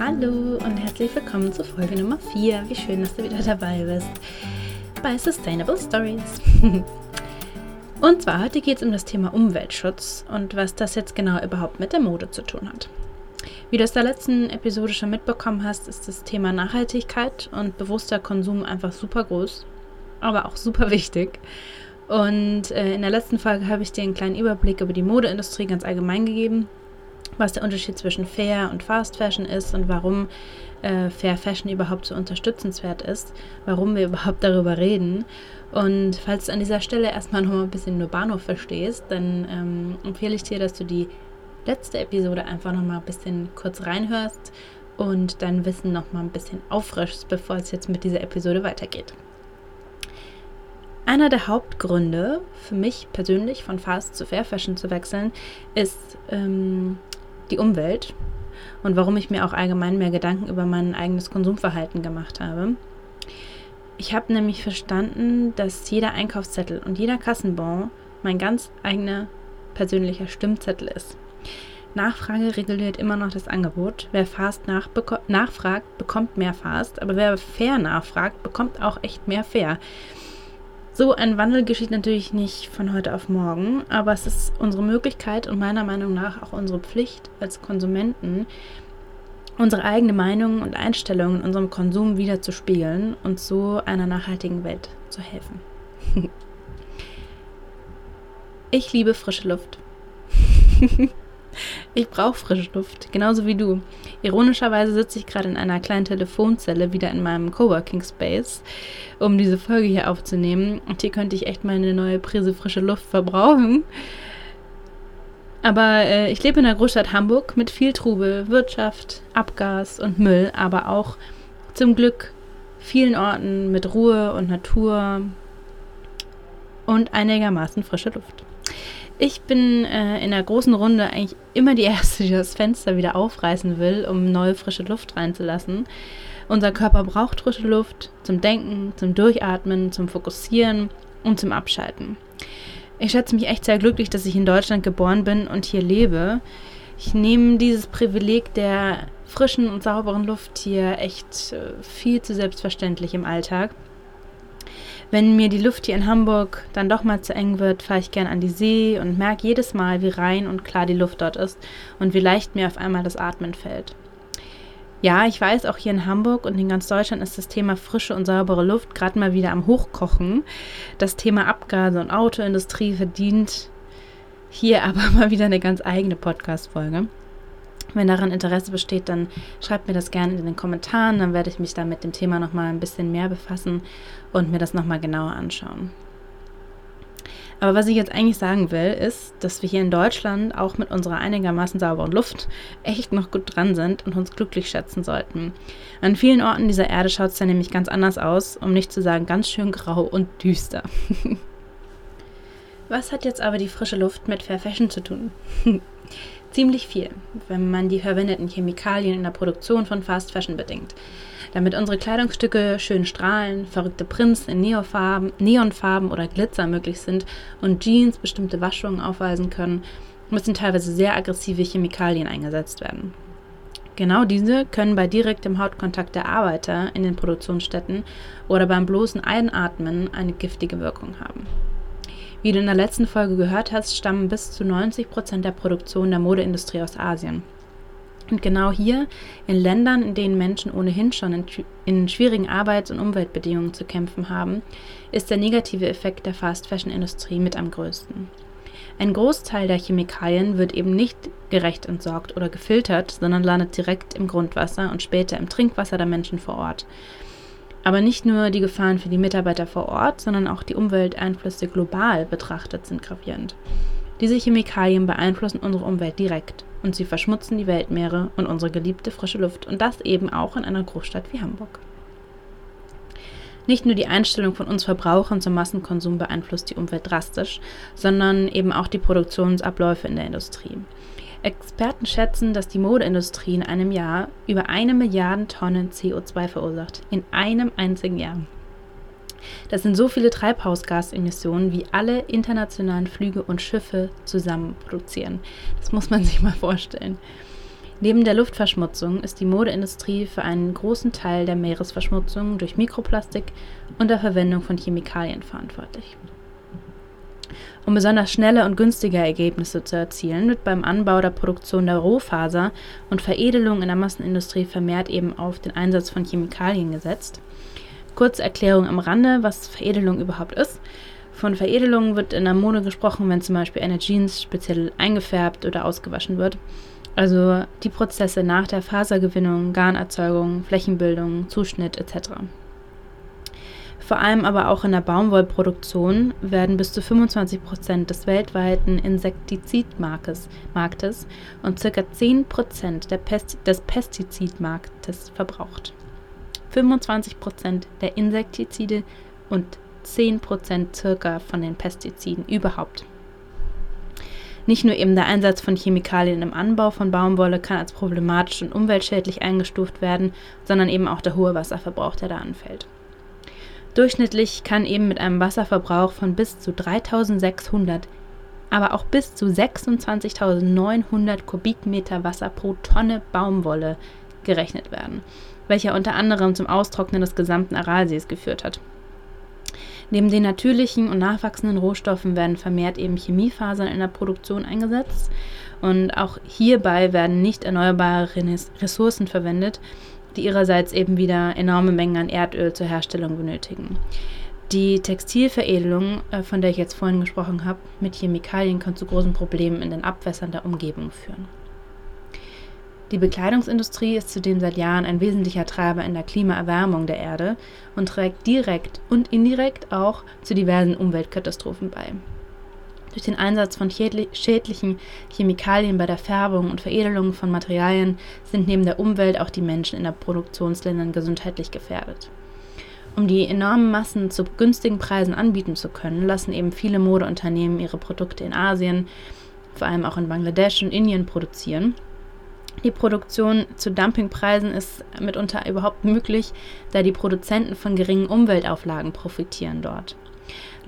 Hallo und herzlich willkommen zur Folge Nummer 4. Wie schön, dass du wieder dabei bist bei Sustainable Stories. und zwar heute geht es um das Thema Umweltschutz und was das jetzt genau überhaupt mit der Mode zu tun hat. Wie du aus der letzten Episode schon mitbekommen hast, ist das Thema Nachhaltigkeit und bewusster Konsum einfach super groß, aber auch super wichtig. Und äh, in der letzten Folge habe ich dir einen kleinen Überblick über die Modeindustrie ganz allgemein gegeben was der Unterschied zwischen Fair und Fast Fashion ist und warum äh, Fair Fashion überhaupt so unterstützenswert ist, warum wir überhaupt darüber reden. Und falls du an dieser Stelle erstmal noch mal ein bisschen nur Bahnhof verstehst, dann ähm, empfehle ich dir, dass du die letzte Episode einfach noch mal ein bisschen kurz reinhörst und dein Wissen noch mal ein bisschen auffrischst, bevor es jetzt mit dieser Episode weitergeht. Einer der Hauptgründe für mich persönlich von Fast zu Fair Fashion zu wechseln ist ähm, die Umwelt und warum ich mir auch allgemein mehr Gedanken über mein eigenes Konsumverhalten gemacht habe. Ich habe nämlich verstanden, dass jeder Einkaufszettel und jeder Kassenbon mein ganz eigener persönlicher Stimmzettel ist. Nachfrage reguliert immer noch das Angebot. Wer fast nachfragt, bekommt mehr fast, aber wer fair nachfragt, bekommt auch echt mehr fair. So ein Wandel geschieht natürlich nicht von heute auf morgen, aber es ist unsere Möglichkeit und meiner Meinung nach auch unsere Pflicht als Konsumenten, unsere eigene Meinung und Einstellung in unserem Konsum wieder zu spiegeln und so einer nachhaltigen Welt zu helfen. ich liebe frische Luft. Ich brauche frische Luft, genauso wie du. Ironischerweise sitze ich gerade in einer kleinen Telefonzelle wieder in meinem Coworking Space, um diese Folge hier aufzunehmen. Und hier könnte ich echt mal eine neue Prise frische Luft verbrauchen. Aber äh, ich lebe in der Großstadt Hamburg mit viel Trubel, Wirtschaft, Abgas und Müll, aber auch zum Glück vielen Orten mit Ruhe und Natur und einigermaßen frische Luft. Ich bin äh, in der großen Runde eigentlich immer die Erste, die das Fenster wieder aufreißen will, um neue frische Luft reinzulassen. Unser Körper braucht frische Luft zum Denken, zum Durchatmen, zum Fokussieren und zum Abschalten. Ich schätze mich echt sehr glücklich, dass ich in Deutschland geboren bin und hier lebe. Ich nehme dieses Privileg der frischen und sauberen Luft hier echt äh, viel zu selbstverständlich im Alltag. Wenn mir die Luft hier in Hamburg dann doch mal zu eng wird, fahre ich gern an die See und merke jedes Mal, wie rein und klar die Luft dort ist und wie leicht mir auf einmal das Atmen fällt. Ja, ich weiß, auch hier in Hamburg und in ganz Deutschland ist das Thema frische und saubere Luft gerade mal wieder am Hochkochen. Das Thema Abgase und Autoindustrie verdient hier aber mal wieder eine ganz eigene Podcast-Folge. Wenn daran Interesse besteht, dann schreibt mir das gerne in den Kommentaren. Dann werde ich mich da mit dem Thema nochmal ein bisschen mehr befassen und mir das nochmal genauer anschauen. Aber was ich jetzt eigentlich sagen will, ist, dass wir hier in Deutschland auch mit unserer einigermaßen sauberen Luft echt noch gut dran sind und uns glücklich schätzen sollten. An vielen Orten dieser Erde schaut es dann nämlich ganz anders aus, um nicht zu sagen ganz schön grau und düster. was hat jetzt aber die frische Luft mit Fair Fashion zu tun? Ziemlich viel, wenn man die verwendeten Chemikalien in der Produktion von Fast Fashion bedenkt. Damit unsere Kleidungsstücke schön strahlen, verrückte Prints in Neonfarben, Neonfarben oder Glitzer möglich sind und Jeans bestimmte Waschungen aufweisen können, müssen teilweise sehr aggressive Chemikalien eingesetzt werden. Genau diese können bei direktem Hautkontakt der Arbeiter in den Produktionsstätten oder beim bloßen Einatmen eine giftige Wirkung haben. Wie du in der letzten Folge gehört hast, stammen bis zu 90 Prozent der Produktion der Modeindustrie aus Asien. Und genau hier, in Ländern, in denen Menschen ohnehin schon in, in, schwierigen Arbeits- und Umweltbedingungen zu kämpfen haben, ist der negative Effekt der Fast-Fashion-Industrie mit am größten. Ein Großteil der Chemikalien wird eben nicht gerecht entsorgt oder gefiltert, sondern landet direkt im Grundwasser und später im Trinkwasser der Menschen vor Ort. Aber nicht nur die Gefahren für die Mitarbeiter vor Ort, sondern auch die Umwelteinflüsse global betrachtet sind gravierend. Diese Chemikalien beeinflussen unsere Umwelt direkt und sie verschmutzen die Weltmeere und unsere geliebte frische Luft und das eben auch in einer Großstadt wie Hamburg. Nicht nur die Einstellung von uns Verbrauchern zum Massenkonsum beeinflusst die Umwelt drastisch, sondern eben auch die Produktionsabläufe in der Industrie. Experten schätzen, dass die Modeindustrie in einem Jahr über eine Milliarde Tonnen CO2 verursacht. In einem einzigen Jahr. Das sind so viele Treibhausgasemissionen, wie alle internationalen Flüge und Schiffe zusammen produzieren. Das muss man sich mal vorstellen. Neben der Luftverschmutzung ist die Modeindustrie für einen großen Teil der Meeresverschmutzung durch Mikroplastik und der Verwendung von Chemikalien verantwortlich. Um besonders schnelle und günstige Ergebnisse zu erzielen, wird beim Anbau der Produktion der Rohfaser und Veredelung in der Massenindustrie vermehrt eben auf den Einsatz von Chemikalien gesetzt. Kurze Erklärung am Rande, was Veredelung überhaupt ist. Von Veredelung wird in der Mode gesprochen, wenn zum Beispiel eine Jeans speziell eingefärbt oder ausgewaschen wird. Also die Prozesse nach der Fasergewinnung, Garnerzeugung, Flächenbildung, Zuschnitt etc. Vor allem aber auch in der Baumwollproduktion werden bis zu 25 Prozent des weltweiten Insektizidmarktes Marktes und ca. 10 Prozent Pest des Pestizidmarktes verbraucht. 25 Prozent der Insektizide und 10 Prozent circa von den Pestiziden überhaupt. Nicht nur eben der Einsatz von Chemikalien im Anbau von Baumwolle kann als problematisch und umweltschädlich eingestuft werden, sondern eben auch der hohe Wasserverbrauch, der da anfällt. Durchschnittlich kann eben mit einem Wasserverbrauch von bis zu 3600, aber auch bis zu 26.900 Kubikmeter Wasser pro Tonne Baumwolle gerechnet werden, welcher unter anderem zum Austrocknen des gesamten Aralsees geführt hat. Neben den natürlichen und nachwachsenden Rohstoffen werden vermehrt eben Chemiefasern in der Produktion eingesetzt und auch hierbei werden nicht erneuerbare Ressourcen verwendet, die ihrerseits eben wieder enorme Mengen an Erdöl zur Herstellung benötigen. Die Textilveredelung, äh, von der ich jetzt vorhin gesprochen habe, mit Chemikalien kann zu großen Problemen in den Abwässern der Umgebung führen. Die Bekleidungsindustrie ist zudem seit Jahren ein wesentlicher Treiber in der Klimaerwärmung der Erde und trägt direkt und indirekt auch zu diversen Umweltkatastrophen bei. Durch den Einsatz von schädlichen Chemikalien bei der Färbung und Veredelung von Materialien sind neben der Umwelt auch die Menschen in der Produktionsländern gesundheitlich gefährdet. Um die enormen Massen zu günstigen Preisen anbieten zu können, lassen eben viele Modeunternehmen ihre Produkte in Asien, vor allem auch in Bangladesch und Indien produzieren. Die Produktion zu Dumpingpreisen ist mitunter überhaupt möglich, da die Produzenten von geringen Umweltauflagen profitieren dort.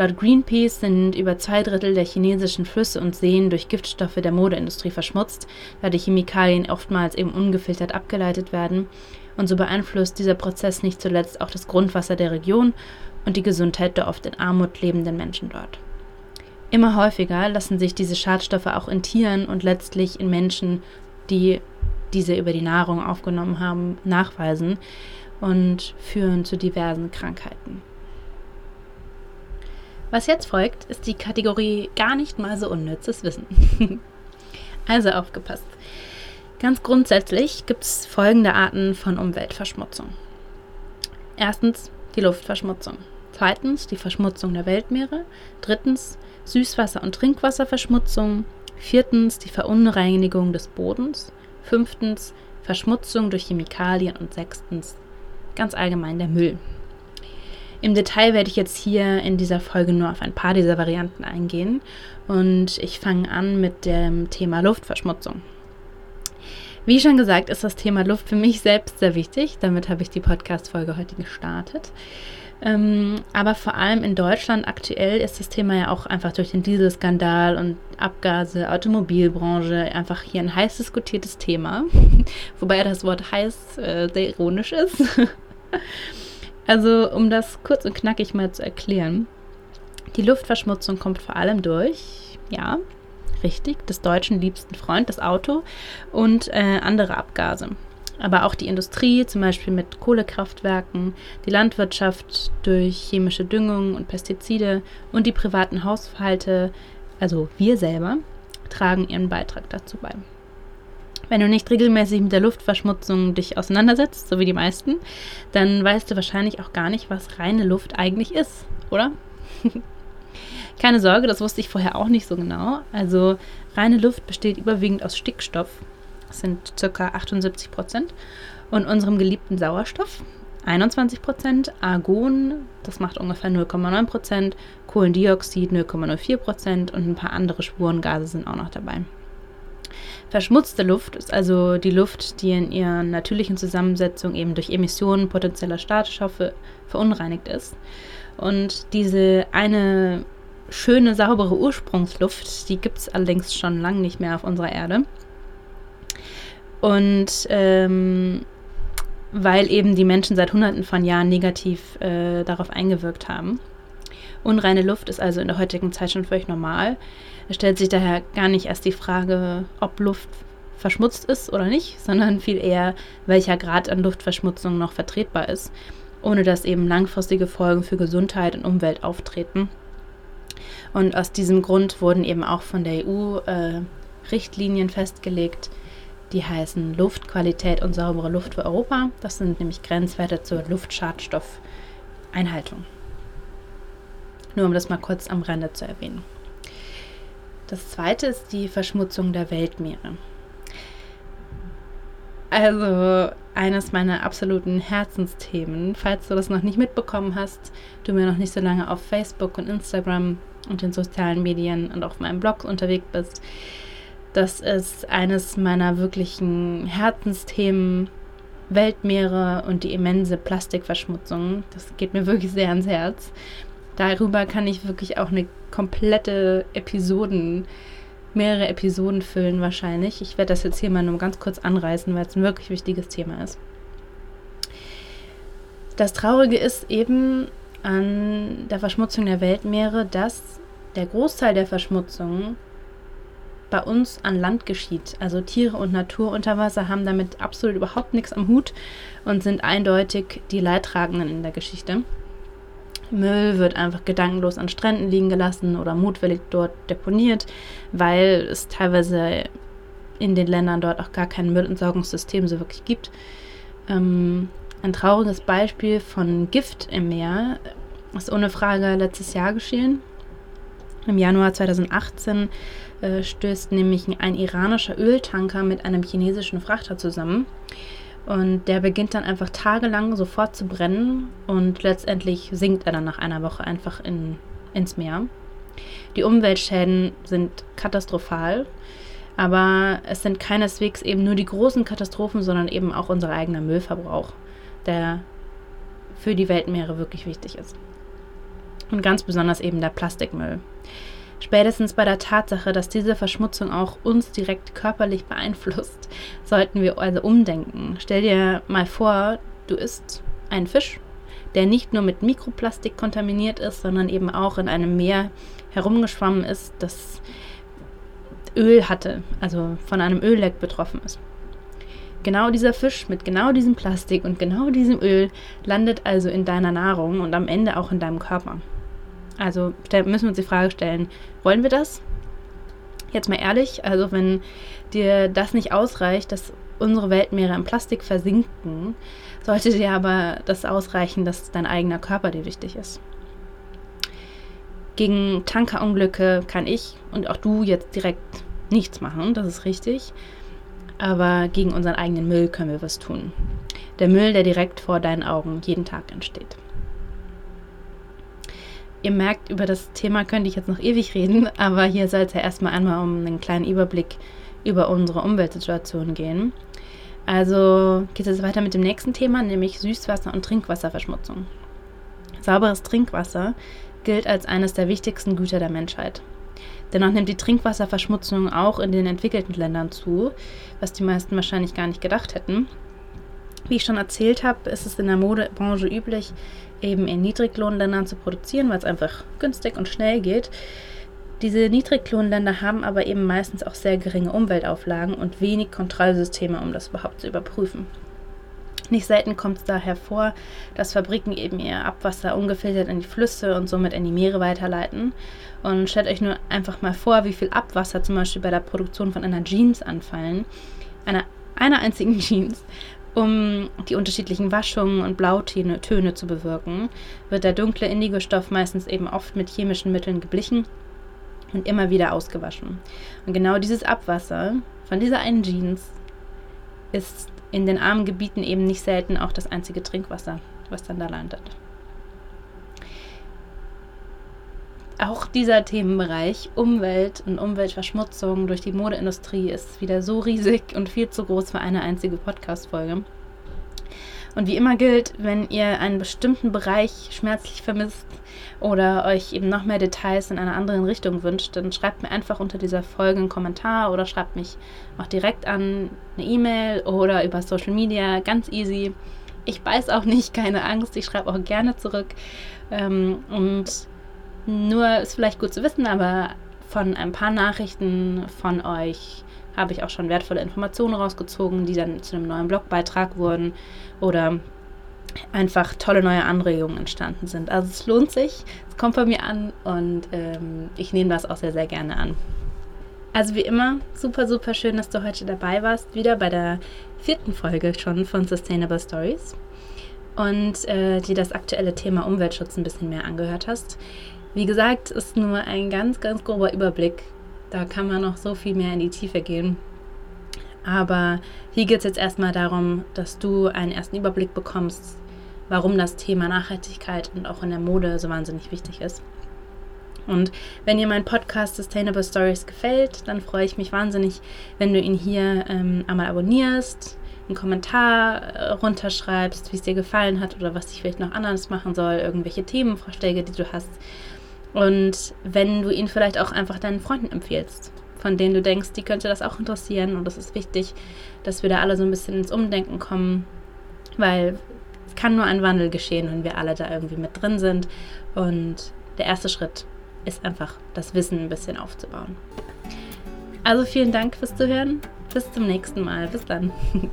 Laut Greenpeace sind über zwei Drittel der chinesischen Flüsse und Seen durch Giftstoffe der Modeindustrie verschmutzt, da die Chemikalien oftmals eben ungefiltert abgeleitet werden. Und so beeinflusst dieser Prozess nicht zuletzt auch das Grundwasser der Region und die Gesundheit der oft in Armut lebenden Menschen dort. Immer häufiger lassen sich diese Schadstoffe auch in Tieren und letztlich in Menschen, die diese über die Nahrung aufgenommen haben, nachweisen und führen zu diversen Krankheiten. Was jetzt folgt, ist die Kategorie gar nicht mal so unnützes Wissen. also aufgepasst. Ganz grundsätzlich gibt es folgende Arten von Umweltverschmutzung. Erstens die Luftverschmutzung. Zweitens die Verschmutzung der Weltmeere. Drittens Süßwasser- und Trinkwasserverschmutzung. Viertens die Verunreinigung des Bodens. Fünftens Verschmutzung durch Chemikalien. Und sechstens ganz allgemein der Müll. Im Detail werde ich jetzt hier in dieser Folge nur auf ein paar dieser Varianten eingehen und ich fange an mit dem Thema Luftverschmutzung. Wie schon gesagt, ist das Thema Luft für mich selbst sehr wichtig. Damit habe ich die Podcast-Folge heute gestartet. Ähm, aber vor allem in Deutschland aktuell ist das Thema ja auch einfach durch den Dieselskandal und Abgase, Automobilbranche einfach hier ein heiß diskutiertes Thema. Wobei das Wort heiß äh, sehr ironisch ist. Also, um das kurz und knackig mal zu erklären. Die Luftverschmutzung kommt vor allem durch, ja, richtig, des deutschen liebsten Freund, das Auto und äh, andere Abgase. Aber auch die Industrie, zum Beispiel mit Kohlekraftwerken, die Landwirtschaft durch chemische Düngung und Pestizide und die privaten Haushalte, also wir selber, tragen ihren Beitrag dazu bei. Wenn du nicht regelmäßig mit der Luftverschmutzung dich auseinandersetzt, so wie die meisten, dann weißt du wahrscheinlich auch gar nicht, was reine Luft eigentlich ist, oder? Keine Sorge, das wusste ich vorher auch nicht so genau. Also reine Luft besteht überwiegend aus Stickstoff, das sind ca. 78 Prozent, und unserem geliebten Sauerstoff, 21 Prozent, Argon, das macht ungefähr 0,9 Prozent, Kohlendioxid 0,04 Prozent und ein paar andere Spurengase sind auch noch dabei. Verschmutzte Luft ist also die Luft, die in ihrer natürlichen Zusammensetzung eben durch Emissionen potenzieller Schadstoffe verunreinigt ist. Und diese eine schöne, saubere Ursprungsluft, die gibt es allerdings schon lange nicht mehr auf unserer Erde. Und ähm, weil eben die Menschen seit Hunderten von Jahren negativ äh, darauf eingewirkt haben. Unreine Luft ist also in der heutigen Zeit schon völlig normal. Es stellt sich daher gar nicht erst die Frage, ob Luft verschmutzt ist oder nicht, sondern viel eher, welcher Grad an Luftverschmutzung noch vertretbar ist, ohne dass eben langfristige Folgen für Gesundheit und Umwelt auftreten. Und aus diesem Grund wurden eben auch von der EU äh, Richtlinien festgelegt, die heißen Luftqualität und saubere Luft für Europa. Das sind nämlich Grenzwerte zur Luftschadstoffeinhaltung. Nur um das mal kurz am Rande zu erwähnen. Das zweite ist die Verschmutzung der Weltmeere. Also eines meiner absoluten Herzensthemen. Falls du das noch nicht mitbekommen hast, du mir noch nicht so lange auf Facebook und Instagram und den sozialen Medien und auf meinem Blog unterwegs bist, das ist eines meiner wirklichen Herzensthemen. Weltmeere und die immense Plastikverschmutzung. Das geht mir wirklich sehr ans Herz. Darüber kann ich wirklich auch eine komplette Episoden, mehrere Episoden füllen wahrscheinlich. Ich werde das jetzt hier mal nur ganz kurz anreißen, weil es ein wirklich wichtiges Thema ist. Das Traurige ist eben an der Verschmutzung der Weltmeere, dass der Großteil der Verschmutzung bei uns an Land geschieht. Also Tiere und Natur unter Wasser haben damit absolut überhaupt nichts am Hut und sind eindeutig die Leidtragenden in der Geschichte. Müll wird einfach gedankenlos an Stränden liegen gelassen oder mutwillig dort deponiert, weil es teilweise in den Ländern dort auch gar kein Müllentsorgungssystem so wirklich gibt. Ähm, ein trauriges Beispiel von Gift im Meer ist ohne Frage letztes Jahr geschehen. Im Januar 2018 äh, stößt nämlich ein iranischer Öltanker mit einem chinesischen Frachter zusammen. Und der beginnt dann einfach tagelang sofort zu brennen und letztendlich sinkt er dann nach einer Woche einfach in, ins Meer. Die Umweltschäden sind katastrophal, aber es sind keineswegs eben nur die großen Katastrophen, sondern eben auch unser eigener Müllverbrauch, der für die Weltmeere wirklich wichtig ist. Und ganz besonders eben der Plastikmüll. Spätestens bei der Tatsache, dass diese Verschmutzung auch uns direkt körperlich beeinflusst, sollten wir also umdenken. Stell dir mal vor, du isst einen Fisch, der nicht nur mit Mikroplastik kontaminiert ist, sondern eben auch in einem Meer herumgeschwommen ist, das Öl hatte, also von einem Ölleck betroffen ist. Genau dieser Fisch mit genau diesem Plastik und genau diesem Öl landet also in deiner Nahrung und am Ende auch in deinem Körper. Also müssen wir uns die Frage stellen, wollen wir das? Jetzt mal ehrlich, also wenn dir das nicht ausreicht, dass unsere Weltmeere im Plastik versinken, sollte dir aber das ausreichen, dass dein eigener Körper dir wichtig ist. Gegen Tankerunglücke kann ich und auch du jetzt direkt nichts machen, das ist richtig. Aber gegen unseren eigenen Müll können wir was tun. Der Müll, der direkt vor deinen Augen jeden Tag entsteht. Ihr merkt, über das Thema könnte ich jetzt noch ewig reden, aber hier soll es ja erstmal einmal um einen kleinen Überblick über unsere Umweltsituation gehen. Also geht es weiter mit dem nächsten Thema, nämlich Süßwasser- und Trinkwasserverschmutzung. Sauberes Trinkwasser gilt als eines der wichtigsten Güter der Menschheit. Dennoch nimmt die Trinkwasserverschmutzung auch in den entwickelten Ländern zu, was die meisten wahrscheinlich gar nicht gedacht hätten. Wie ich schon erzählt habe, ist es in der Modebranche üblich, eben in Niedriglohnländern zu produzieren, weil es einfach günstig und schnell geht. Diese Niedriglohnländer haben aber eben meistens auch sehr geringe Umweltauflagen und wenig Kontrollsysteme, um das überhaupt zu überprüfen. Nicht selten kommt es daher vor, dass Fabriken eben ihr Abwasser ungefiltert in die Flüsse und somit in die Meere weiterleiten. Und stellt euch nur einfach mal vor, wie viel Abwasser zum Beispiel bei der Produktion von einer Jeans anfallen. Einer, einer einzigen Jeans um die unterschiedlichen Waschungen und Blautöne Töne zu bewirken, wird der dunkle Indigostoff meistens eben oft mit chemischen Mitteln geblichen und immer wieder ausgewaschen. Und genau dieses Abwasser von dieser einen Jeans ist in den armen Gebieten eben nicht selten auch das einzige Trinkwasser, was dann da landet. Auch dieser Themenbereich Umwelt und Umweltverschmutzung durch die Modeindustrie ist wieder so riesig und viel zu groß für eine einzige Podcast-Folge. Und wie immer gilt, wenn ihr einen bestimmten Bereich schmerzlich vermisst oder euch eben noch mehr Details in einer anderen Richtung wünscht, dann schreibt mir einfach unter dieser Folge einen Kommentar oder schreibt mich auch direkt an eine E-Mail oder über Social Media. Ganz easy. Ich weiß auch nicht, keine Angst, ich schreibe auch gerne zurück. Ähm, und nur ist vielleicht gut zu wissen, aber von ein paar Nachrichten von euch habe ich auch schon wertvolle Informationen rausgezogen, die dann zu einem neuen Blogbeitrag wurden oder einfach tolle neue Anregungen entstanden sind. Also es lohnt sich, es kommt bei mir an und ähm, ich nehme das auch sehr, sehr gerne an. Also wie immer, super, super schön, dass du heute dabei warst, wieder bei der vierten Folge schon von Sustainable Stories und äh, dir das aktuelle Thema Umweltschutz ein bisschen mehr angehört hast. Wie gesagt, ist nur ein ganz, ganz grober Überblick. Da kann man noch so viel mehr in die Tiefe gehen. Aber hier geht es jetzt erstmal darum, dass du einen ersten Überblick bekommst, warum das Thema Nachhaltigkeit und auch in der Mode so wahnsinnig wichtig ist. Und wenn dir mein Podcast Sustainable Stories gefällt, dann freue ich mich wahnsinnig, wenn du ihn hier ähm, einmal abonnierst, einen Kommentar äh, runterschreibst, wie es dir gefallen hat oder was ich vielleicht noch anders machen soll, irgendwelche Themenvorschläge, die du hast. Und wenn du ihn vielleicht auch einfach deinen Freunden empfiehlst, von denen du denkst, die könnte das auch interessieren. Und das ist wichtig, dass wir da alle so ein bisschen ins Umdenken kommen, weil es kann nur ein Wandel geschehen, wenn wir alle da irgendwie mit drin sind. Und der erste Schritt ist einfach, das Wissen ein bisschen aufzubauen. Also vielen Dank fürs Zuhören. Bis zum nächsten Mal. Bis dann.